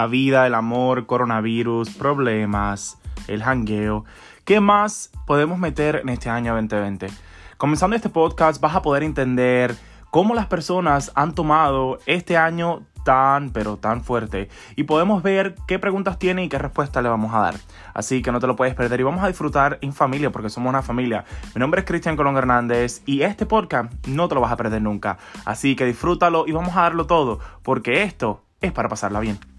La vida, el amor, coronavirus, problemas, el hangueo. ¿Qué más podemos meter en este año 2020? Comenzando este podcast vas a poder entender cómo las personas han tomado este año tan, pero tan fuerte. Y podemos ver qué preguntas tiene y qué respuesta le vamos a dar. Así que no te lo puedes perder y vamos a disfrutar en familia porque somos una familia. Mi nombre es Cristian Colón Hernández y este podcast no te lo vas a perder nunca. Así que disfrútalo y vamos a darlo todo porque esto es para pasarla bien.